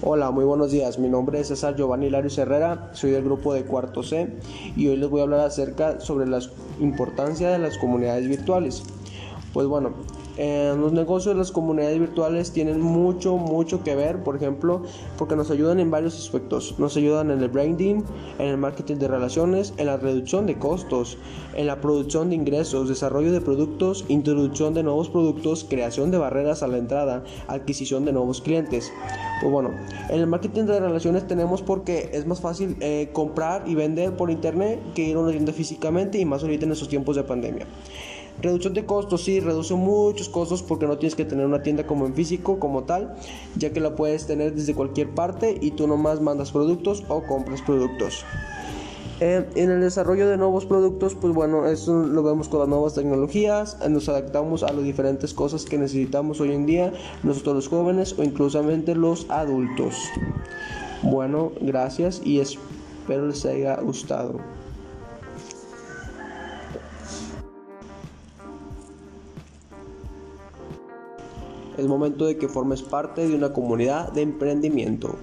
Hola, muy buenos días. Mi nombre es César Giovanni Larios Herrera, soy del grupo de cuarto C y hoy les voy a hablar acerca sobre la importancia de las comunidades virtuales. Pues bueno, los negocios las comunidades virtuales tienen mucho, mucho que ver, por ejemplo, porque nos ayudan en varios aspectos. Nos ayudan en el branding, en el marketing de relaciones, en la reducción de costos, en la producción de ingresos, desarrollo de productos, introducción de nuevos productos, creación de barreras a la entrada, adquisición de nuevos clientes. Pues bueno, en el marketing de relaciones tenemos porque es más fácil eh, comprar y vender por internet que ir a una tienda físicamente y más ahorita en estos tiempos de pandemia. Reducción de costos, sí, reduce muchos costos porque no tienes que tener una tienda como en físico, como tal, ya que la puedes tener desde cualquier parte y tú nomás mandas productos o compras productos. Eh, en el desarrollo de nuevos productos, pues bueno, eso lo vemos con las nuevas tecnologías, nos adaptamos a las diferentes cosas que necesitamos hoy en día, nosotros los jóvenes o inclusivamente los adultos. Bueno, gracias y espero les haya gustado. Es momento de que formes parte de una comunidad de emprendimiento.